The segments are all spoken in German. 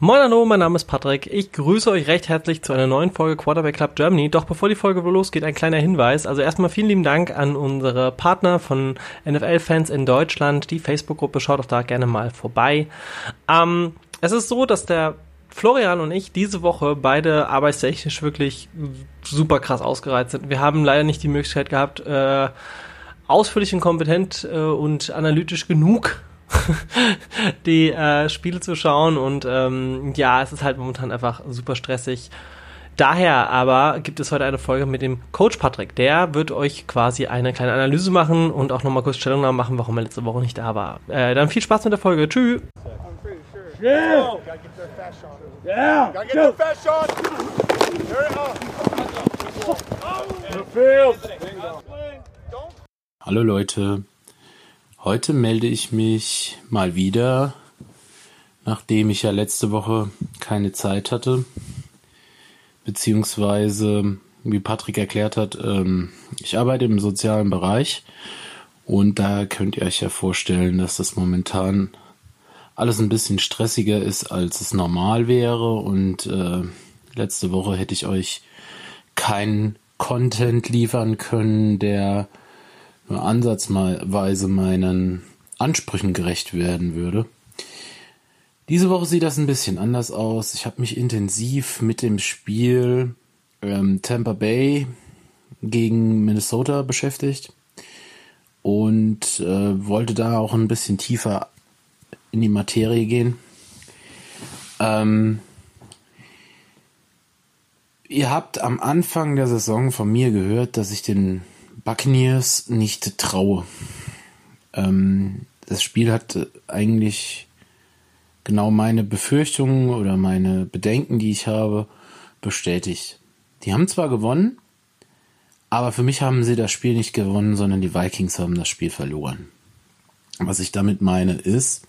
Moin hallo, mein Name ist Patrick. Ich grüße euch recht herzlich zu einer neuen Folge Quarterback Club Germany. Doch bevor die Folge losgeht, ein kleiner Hinweis. Also erstmal vielen lieben Dank an unsere Partner von NFL-Fans in Deutschland. Die Facebook-Gruppe schaut auch da gerne mal vorbei. Ähm, es ist so, dass der Florian und ich diese Woche beide arbeitstechnisch wirklich super krass ausgereizt sind. Wir haben leider nicht die Möglichkeit gehabt, äh, ausführlich und kompetent äh, und analytisch genug die äh, Spiele zu schauen und ähm, ja, es ist halt momentan einfach super stressig. Daher aber gibt es heute eine Folge mit dem Coach Patrick. Der wird euch quasi eine kleine Analyse machen und auch nochmal kurz Stellungnahme machen, warum er letzte Woche nicht da war. Äh, dann viel Spaß mit der Folge. Tschüss. Yeah. Yeah. Gotta get their fast shot. There Hallo Leute, heute melde ich mich mal wieder, nachdem ich ja letzte Woche keine Zeit hatte, beziehungsweise, wie Patrick erklärt hat, ähm, ich arbeite im sozialen Bereich und da könnt ihr euch ja vorstellen, dass das momentan alles ein bisschen stressiger ist, als es normal wäre. Und äh, letzte Woche hätte ich euch keinen Content liefern können, der nur ansatzweise meinen Ansprüchen gerecht werden würde. Diese Woche sieht das ein bisschen anders aus. Ich habe mich intensiv mit dem Spiel ähm, Tampa Bay gegen Minnesota beschäftigt und äh, wollte da auch ein bisschen tiefer in die Materie gehen. Ähm, ihr habt am Anfang der Saison von mir gehört, dass ich den Buccaneers nicht traue. Ähm, das Spiel hat eigentlich genau meine Befürchtungen oder meine Bedenken, die ich habe, bestätigt. Die haben zwar gewonnen, aber für mich haben sie das Spiel nicht gewonnen, sondern die Vikings haben das Spiel verloren. Was ich damit meine ist,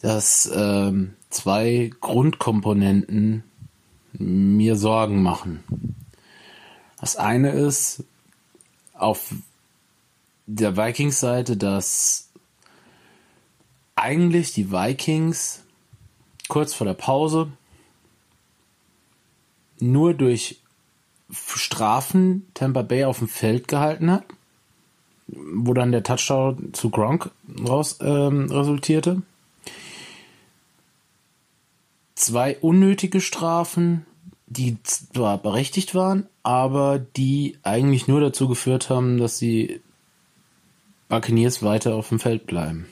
dass ähm, zwei Grundkomponenten mir Sorgen machen. Das eine ist auf der Vikings-Seite, dass eigentlich die Vikings kurz vor der Pause nur durch Strafen Tampa Bay auf dem Feld gehalten hat, wo dann der Touchdown zu Gronk raus ähm, resultierte. Zwei unnötige Strafen, die zwar berechtigt waren, aber die eigentlich nur dazu geführt haben, dass die Buccaneers weiter auf dem Feld bleiben.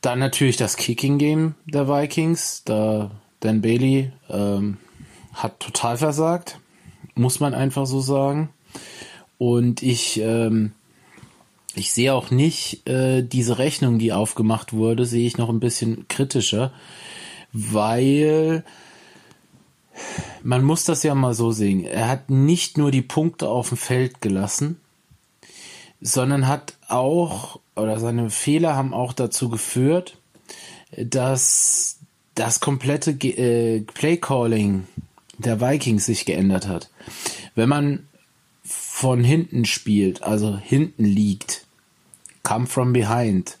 Dann natürlich das Kicking Game der Vikings. Da Dan Bailey ähm, hat total versagt, muss man einfach so sagen. Und ich ähm, ich sehe auch nicht äh, diese Rechnung, die aufgemacht wurde, sehe ich noch ein bisschen kritischer weil man muss das ja mal so sehen. Er hat nicht nur die Punkte auf dem Feld gelassen, sondern hat auch, oder seine Fehler haben auch dazu geführt, dass das komplette äh, Playcalling der Vikings sich geändert hat. Wenn man von hinten spielt, also hinten liegt, come from behind,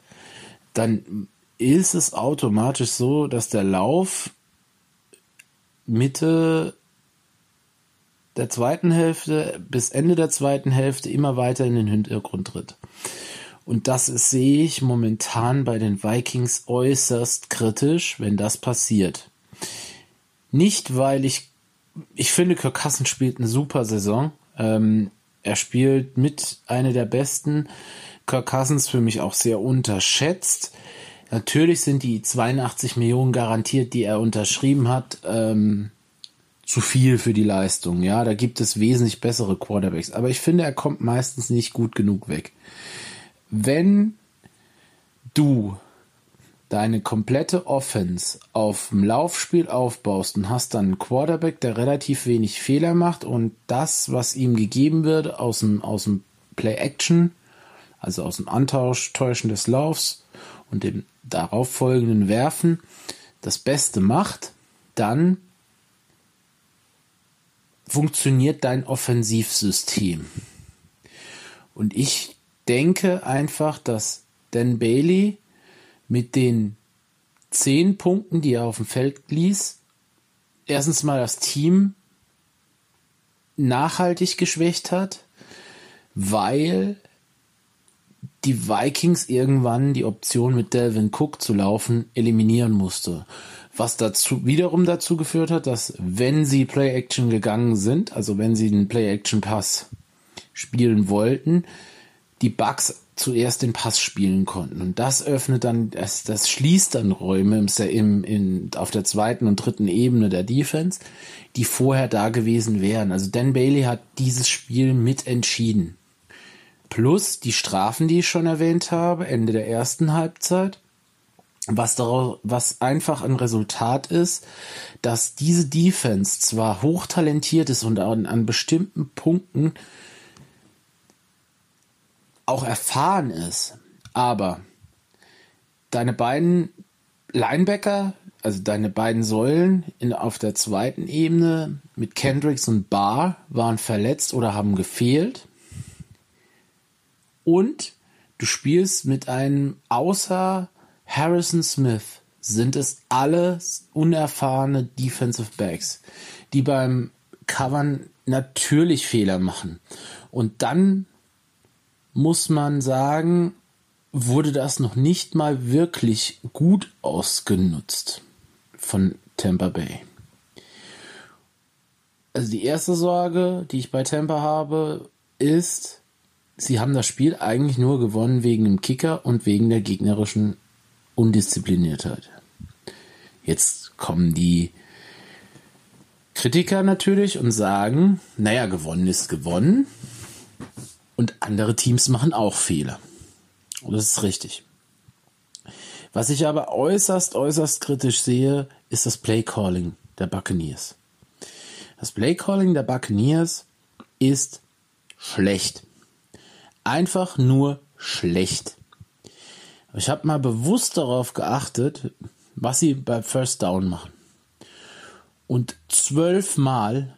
dann ist es automatisch so, dass der Lauf Mitte der zweiten Hälfte bis Ende der zweiten Hälfte immer weiter in den Hintergrund tritt. Und das sehe ich momentan bei den Vikings äußerst kritisch, wenn das passiert. Nicht, weil ich, ich finde, Kirk Cousins spielt eine super Saison. Ähm, er spielt mit einer der besten. Kirk Cousins für mich auch sehr unterschätzt. Natürlich sind die 82 Millionen garantiert, die er unterschrieben hat, ähm, zu viel für die Leistung. Ja, da gibt es wesentlich bessere Quarterbacks. Aber ich finde, er kommt meistens nicht gut genug weg. Wenn du deine komplette Offense auf dem Laufspiel aufbaust und hast dann einen Quarterback, der relativ wenig Fehler macht und das, was ihm gegeben wird aus dem, aus dem Play-Action, also aus dem Antausch, Täuschen des Laufs und dem darauf folgenden Werfen das Beste macht, dann funktioniert dein Offensivsystem. Und ich denke einfach, dass Dan Bailey mit den zehn Punkten, die er auf dem Feld ließ, erstens mal das Team nachhaltig geschwächt hat, weil die Vikings irgendwann die Option mit Delvin Cook zu laufen eliminieren musste. Was dazu wiederum dazu geführt hat, dass wenn sie Play Action gegangen sind, also wenn sie den Play Action Pass spielen wollten, die Bugs zuerst den Pass spielen konnten. Und das öffnet dann, das, das schließt dann Räume im, im, in, auf der zweiten und dritten Ebene der Defense, die vorher da gewesen wären. Also Dan Bailey hat dieses Spiel mitentschieden. Plus die Strafen, die ich schon erwähnt habe, Ende der ersten Halbzeit. Was daraus, was einfach ein Resultat ist, dass diese Defense zwar hochtalentiert ist und an, an bestimmten Punkten auch erfahren ist, aber deine beiden Linebacker, also deine beiden Säulen in, auf der zweiten Ebene mit Kendricks und Barr waren verletzt oder haben gefehlt. Und du spielst mit einem außer Harrison Smith sind es alles unerfahrene Defensive Backs, die beim Covern natürlich Fehler machen. Und dann muss man sagen, wurde das noch nicht mal wirklich gut ausgenutzt von Tampa Bay. Also die erste Sorge, die ich bei Tampa habe, ist, sie haben das Spiel eigentlich nur gewonnen wegen dem Kicker und wegen der gegnerischen Undiszipliniertheit. Jetzt kommen die Kritiker natürlich und sagen, naja, gewonnen ist gewonnen. Und andere Teams machen auch Fehler. Und das ist richtig. Was ich aber äußerst, äußerst kritisch sehe, ist das Playcalling der Buccaneers. Das Playcalling der Buccaneers ist schlecht. Einfach nur schlecht. Ich habe mal bewusst darauf geachtet, was sie bei First Down machen. Und zwölfmal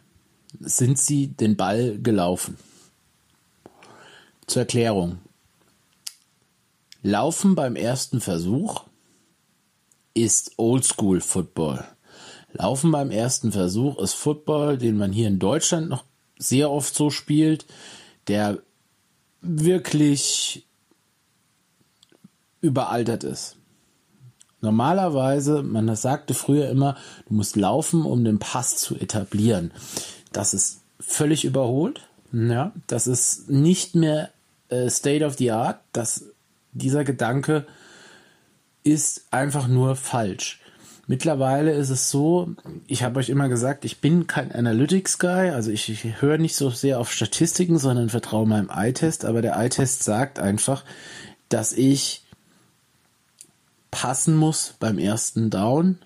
sind sie den Ball gelaufen. Zur Erklärung. Laufen beim ersten Versuch ist Oldschool Football. Laufen beim ersten Versuch ist Football, den man hier in Deutschland noch sehr oft so spielt, der wirklich überaltert ist. Normalerweise, man sagte früher immer, du musst laufen, um den Pass zu etablieren. Das ist völlig überholt. Ja, das ist nicht mehr äh, State of the Art. Das, dieser Gedanke ist einfach nur falsch. Mittlerweile ist es so, ich habe euch immer gesagt, ich bin kein Analytics-Guy, also ich, ich höre nicht so sehr auf Statistiken, sondern vertraue meinem Eye-Test, aber der Eye-Test sagt einfach, dass ich passen muss beim ersten Down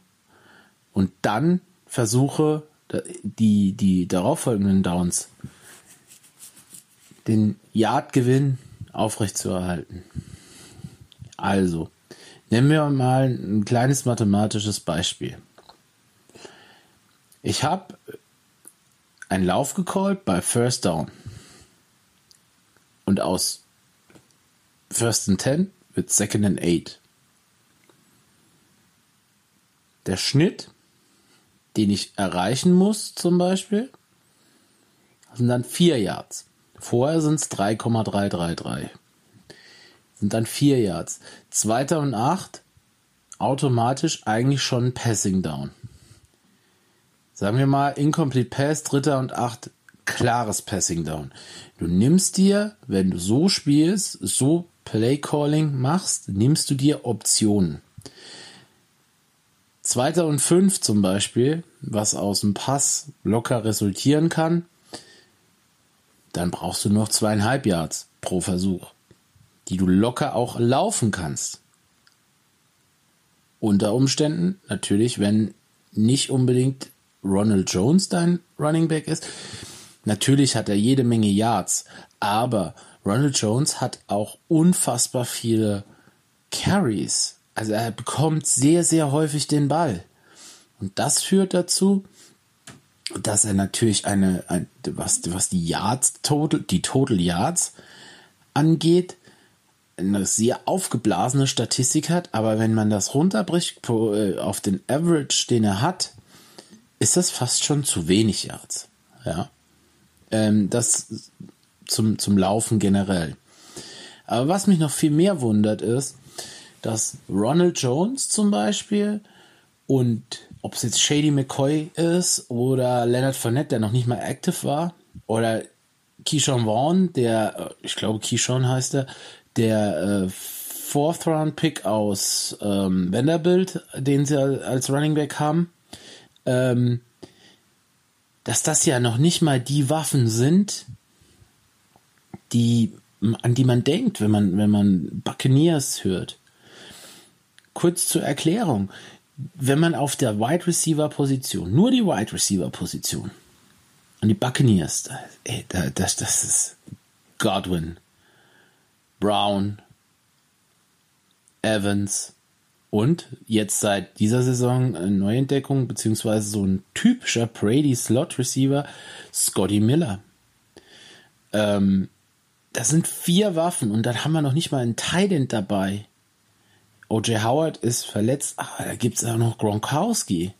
und dann versuche, die, die darauffolgenden Downs, den Yardgewinn aufrechtzuerhalten. Also, nehmen wir mal ein kleines mathematisches Beispiel. Ich habe einen Lauf gecallt bei First Down. Und aus First and Ten wird Second and Eight. der Schnitt, den ich erreichen muss, zum Beispiel, sind dann 4 Yards. Vorher sind es 3,333. Sind dann 4 Yards. Zweiter und 8 automatisch eigentlich schon Passing Down. Sagen wir mal Incomplete Pass, dritter und 8 klares Passing Down. Du nimmst dir, wenn du so spielst, so Play Calling machst, nimmst du dir Optionen. Zweiter und fünf zum Beispiel, was aus dem Pass locker resultieren kann, dann brauchst du noch zweieinhalb Yards pro Versuch, die du locker auch laufen kannst. Unter Umständen natürlich, wenn nicht unbedingt Ronald Jones dein Running Back ist. Natürlich hat er jede Menge Yards, aber Ronald Jones hat auch unfassbar viele Carries also er bekommt sehr, sehr häufig den Ball. Und das führt dazu, dass er natürlich eine, ein, was, was die Yards, total, die Total Yards angeht, eine sehr aufgeblasene Statistik hat, aber wenn man das runterbricht äh, auf den Average, den er hat, ist das fast schon zu wenig Yards. Ja. Ähm, das zum, zum Laufen generell. Aber was mich noch viel mehr wundert ist, dass Ronald Jones zum Beispiel und ob es jetzt Shady McCoy ist oder Leonard Fournette, der noch nicht mal active war, oder Keyshawn Vaughn, der, äh, ich glaube Keyshawn heißt er, der äh, Fourth Round Pick aus ähm, Vanderbilt, den sie als Running Back haben, ähm, dass das ja noch nicht mal die Waffen sind, die an die man denkt, wenn man wenn man Buccaneers hört. Kurz zur Erklärung: Wenn man auf der Wide Receiver Position, nur die Wide Receiver Position und die Buccaneers, ey, das, das ist Godwin, Brown, Evans und jetzt seit dieser Saison eine Neuentdeckung, beziehungsweise so ein typischer Brady Slot Receiver, Scotty Miller. Ähm, das sind vier Waffen und dann haben wir noch nicht mal einen Tident dabei. O.J. Howard ist verletzt, ah, da gibt es auch noch Gronkowski.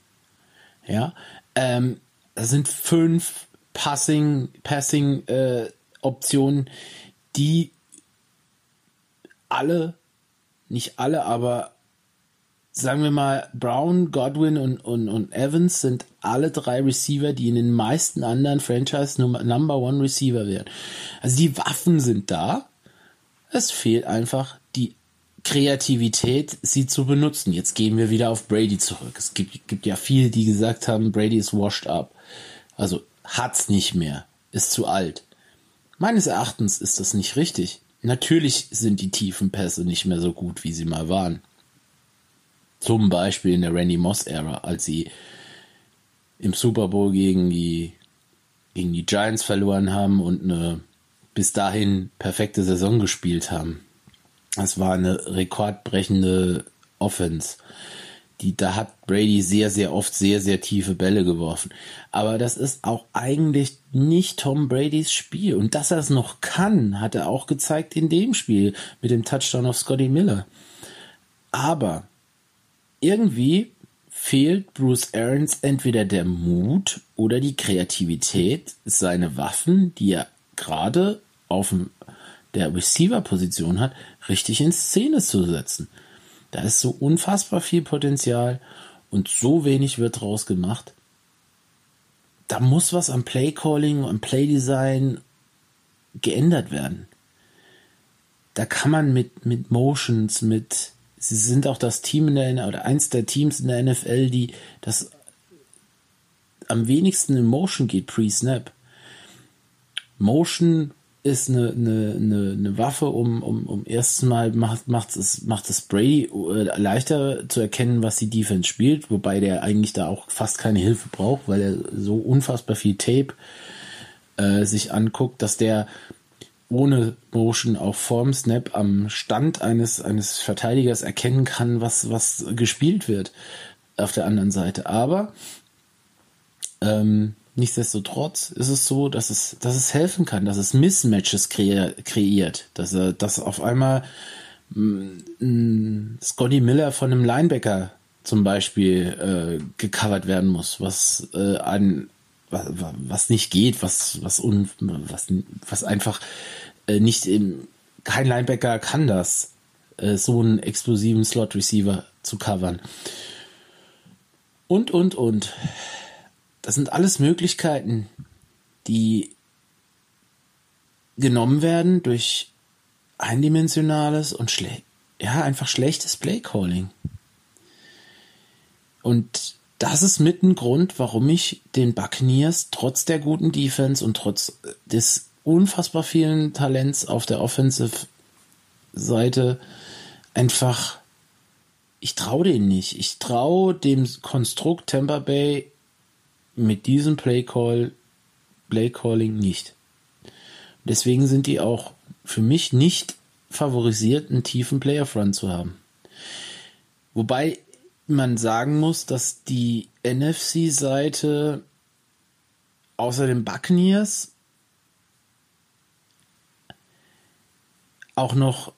Ja, ähm, das sind fünf Passing, Passing äh, Optionen, die alle, nicht alle, aber sagen wir mal, Brown, Godwin und, und, und Evans sind alle drei Receiver, die in den meisten anderen Franchise Number One Receiver wären. Also die Waffen sind da. Es fehlt einfach die Kreativität, sie zu benutzen. Jetzt gehen wir wieder auf Brady zurück. Es gibt, gibt ja viele, die gesagt haben, Brady ist washed up. Also hat's nicht mehr, ist zu alt. Meines Erachtens ist das nicht richtig. Natürlich sind die tiefen Pässe nicht mehr so gut, wie sie mal waren. Zum Beispiel in der Randy Moss-Ära, als sie im Super Bowl gegen die, gegen die Giants verloren haben und eine bis dahin perfekte Saison gespielt haben. Das war eine rekordbrechende Offense die, da hat Brady sehr, sehr oft sehr, sehr tiefe Bälle geworfen. Aber das ist auch eigentlich nicht Tom Bradys Spiel. Und dass er es noch kann, hat er auch gezeigt in dem Spiel mit dem Touchdown auf Scotty Miller. Aber irgendwie fehlt Bruce Arians entweder der Mut oder die Kreativität, seine Waffen, die er gerade auf der Receiver-Position hat, richtig in Szene zu setzen. Da ist so unfassbar viel Potenzial und so wenig wird draus gemacht. Da muss was am Playcalling, am Playdesign geändert werden. Da kann man mit, mit Motions, mit, sie sind auch das Team in der, oder eins der Teams in der NFL, die das am wenigsten in Motion geht pre-Snap. Motion ist eine, eine, eine, eine Waffe, um, um, um erstens mal macht, macht es, macht es Brady äh, leichter zu erkennen, was die Defense spielt, wobei der eigentlich da auch fast keine Hilfe braucht, weil er so unfassbar viel Tape äh, sich anguckt, dass der ohne Motion auch vorm Snap am Stand eines, eines Verteidigers erkennen kann, was, was gespielt wird auf der anderen Seite. Aber ähm, Nichtsdestotrotz ist es so, dass es, dass es helfen kann, dass es Mismatches kre kreiert, dass er, dass auf einmal mh, mm, Scotty Miller von einem Linebacker zum Beispiel äh, gecovert werden muss, was äh, ein was, was nicht geht, was was un, was was einfach äh, nicht im kein Linebacker kann das, äh, so einen explosiven Slot Receiver zu covern. Und und und das sind alles Möglichkeiten, die genommen werden durch eindimensionales und schle ja, einfach schlechtes Playcalling. Und das ist mit ein Grund, warum ich den Buccaneers trotz der guten Defense und trotz des unfassbar vielen Talents auf der Offensive Seite einfach ich traue denen nicht. Ich traue dem Konstrukt Tampa Bay mit diesem Playcall, Playcalling nicht. Deswegen sind die auch für mich nicht favorisiert, einen tiefen Player Front zu haben. Wobei man sagen muss, dass die NFC-Seite außer den Buccaneers auch noch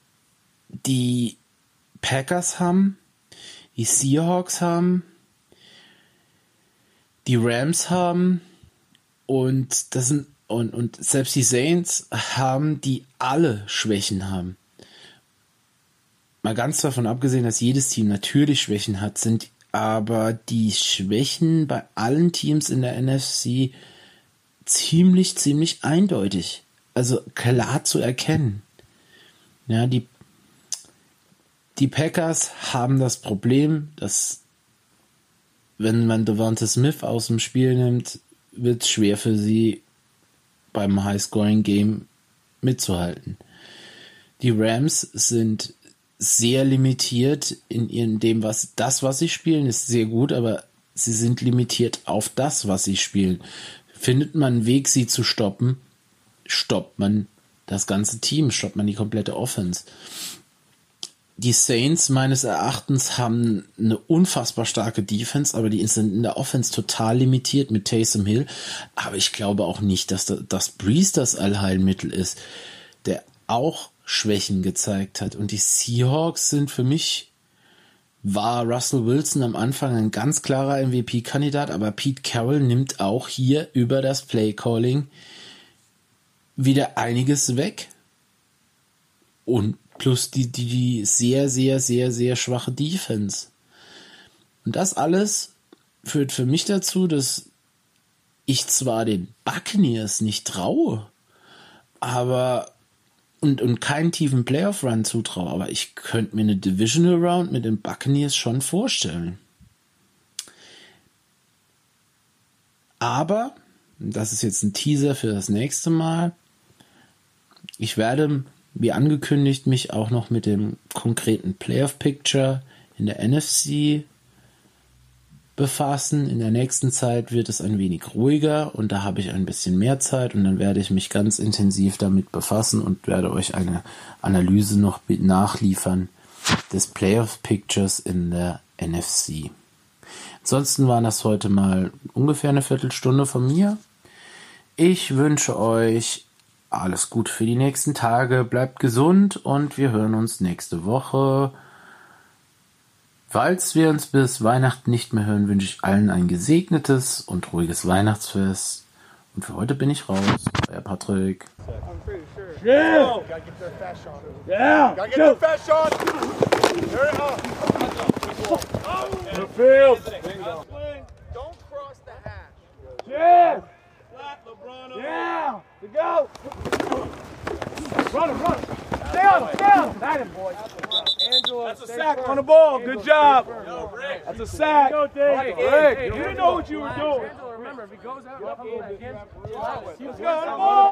die Packers haben, die Seahawks haben, die Rams haben und das sind und, und selbst die Saints haben, die alle Schwächen haben. Mal ganz davon abgesehen, dass jedes Team natürlich Schwächen hat, sind aber die Schwächen bei allen Teams in der NFC ziemlich, ziemlich eindeutig. Also klar zu erkennen. Ja, die, die Packers haben das Problem, dass wenn man Devonta Smith aus dem Spiel nimmt, wird es schwer für sie beim High-Scoring-Game mitzuhalten. Die Rams sind sehr limitiert in ihrem dem, was das, was sie spielen, ist sehr gut, aber sie sind limitiert auf das, was sie spielen. Findet man einen Weg, sie zu stoppen, stoppt man das ganze Team, stoppt man die komplette Offense. Die Saints meines Erachtens haben eine unfassbar starke Defense, aber die sind in der Offense total limitiert mit Taysom Hill. Aber ich glaube auch nicht, dass das Breeze das Allheilmittel ist, der auch Schwächen gezeigt hat. Und die Seahawks sind für mich, war Russell Wilson am Anfang ein ganz klarer MVP-Kandidat, aber Pete Carroll nimmt auch hier über das Play-Calling wieder einiges weg. Und plus die, die, die sehr, sehr, sehr, sehr schwache Defense. Und das alles führt für mich dazu, dass ich zwar den Buccaneers nicht traue, aber und, und keinen tiefen Playoff-Run zutraue, aber ich könnte mir eine Divisional Round mit den Buccaneers schon vorstellen. Aber, das ist jetzt ein Teaser für das nächste Mal, ich werde, wie angekündigt, mich auch noch mit dem konkreten Playoff-Picture in der NFC befassen. In der nächsten Zeit wird es ein wenig ruhiger und da habe ich ein bisschen mehr Zeit und dann werde ich mich ganz intensiv damit befassen und werde euch eine Analyse noch nachliefern des Playoff Pictures in der NFC. Ansonsten waren das heute mal ungefähr eine Viertelstunde von mir. Ich wünsche euch alles Gute für die nächsten Tage, bleibt gesund und wir hören uns nächste Woche. Falls wir uns bis Weihnachten nicht mehr hören, wünsche ich allen ein gesegnetes und ruhiges Weihnachtsfest. Und für heute bin ich raus. Euer Patrick. Yeah. Oh. Yeah. Yeah. Yeah. To go. Run him, run him. Stay on him, stay on him. Got him, boy. That's a sack on the ball. Good job. That's a sack. Rick, Rick, you didn't know what you were doing. Remember, if he goes out, Let's go on the ball.